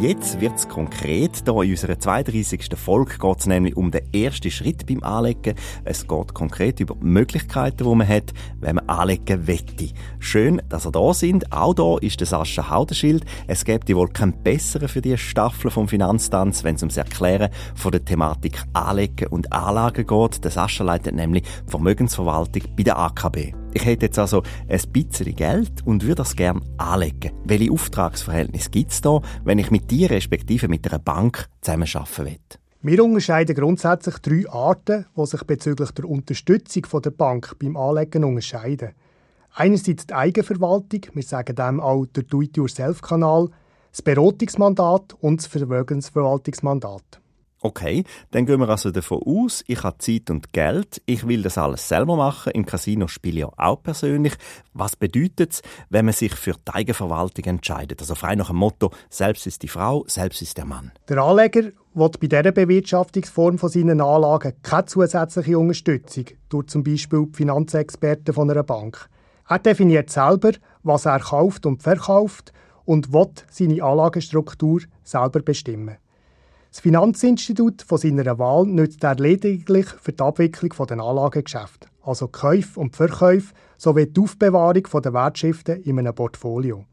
Jetzt wird es konkret. Hier in unserer 32. Folge geht es nämlich um den ersten Schritt beim Anlegen. Es geht konkret über die Möglichkeiten, die man hat, wenn man anlegen wette. Schön, dass ihr da sind. Auch da ist der Sascha Haudenschild. Es gibt wohl keinen besseren für die Staffel vom Finanztanz, wenn es ums Erklären von der Thematik Anlegen und Anlagen geht. Der Sascha leitet nämlich Vermögensverwaltung bei der AKB. Ich hätte jetzt also ein bisschen Geld und würde das gerne anlegen. Welche Auftragsverhältnisse gibt es da, wenn ich mit dir respektive mit einer Bank zusammenarbeiten will? Wir unterscheiden grundsätzlich drei Arten, die sich bezüglich der Unterstützung der Bank beim Anlegen unterscheiden. Einerseits die Eigenverwaltung, wir sagen dem auch der Do-it-yourself-Kanal, das Beratungsmandat und das Vermögensverwaltungsmandat. Okay, dann gehen wir also davon aus, ich habe Zeit und Geld, ich will das alles selber machen, im Casino spiele ich auch persönlich. Was bedeutet es, wenn man sich für die Eigenverwaltung entscheidet? Also frei nach dem Motto, selbst ist die Frau, selbst ist der Mann. Der Anleger will bei dieser Bewirtschaftungsform von seinen Anlagen keine zusätzliche Unterstützung durch zum Beispiel die Finanzexperten von einer Bank. Er definiert selber, was er kauft und verkauft und will seine Anlagestruktur selber bestimmen. Das Finanzinstitut von seiner Wahl nützt er lediglich für die Abwicklung der Anlagegeschäfte, also Käufe und Verkäufe sowie die Aufbewahrung der Wertschriften in einem Portfolio.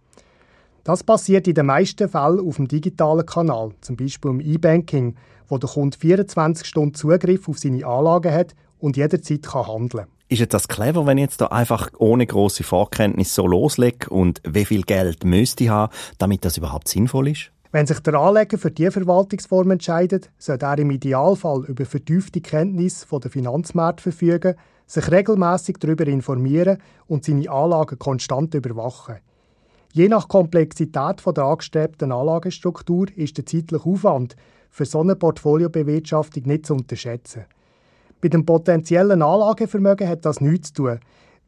Das passiert in den meisten Fällen auf dem digitalen Kanal, zum Beispiel im E-Banking, wo der Kunde 24 Stunden Zugriff auf seine Anlagen hat und jederzeit kann handeln kann. Ist das clever, wenn ich jetzt da einfach ohne große Vorkenntnis so loslege und wie viel Geld müsste ich haben, damit das überhaupt sinnvoll ist? Wenn sich der Anleger für diese Verwaltungsform entscheidet, sollte er im Idealfall über vertiefte Kenntnis der Finanzmärkte verfügen, sich regelmäßig darüber informieren und seine Anlagen konstant überwachen. Je nach Komplexität der angestrebten Anlagestruktur ist der zeitliche Aufwand für so eine Portfoliobewirtschaftung nicht zu unterschätzen. Bei dem potenziellen Anlagevermögen hat das nichts zu tun,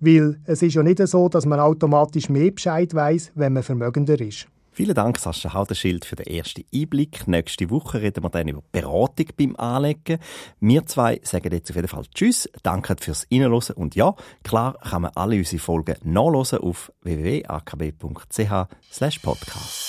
weil es ist ja nicht so, dass man automatisch mehr Bescheid weiß, wenn man vermögender ist. Vielen Dank, Sascha Haudenschild, für den ersten Einblick. Nächste Woche reden wir dann über Beratung beim Anlegen. Wir zwei sagen jetzt auf jeden Fall Tschüss, danke fürs Reinhören und ja, klar kann man alle unsere Folgen nachlesen auf www.akb.ch podcast.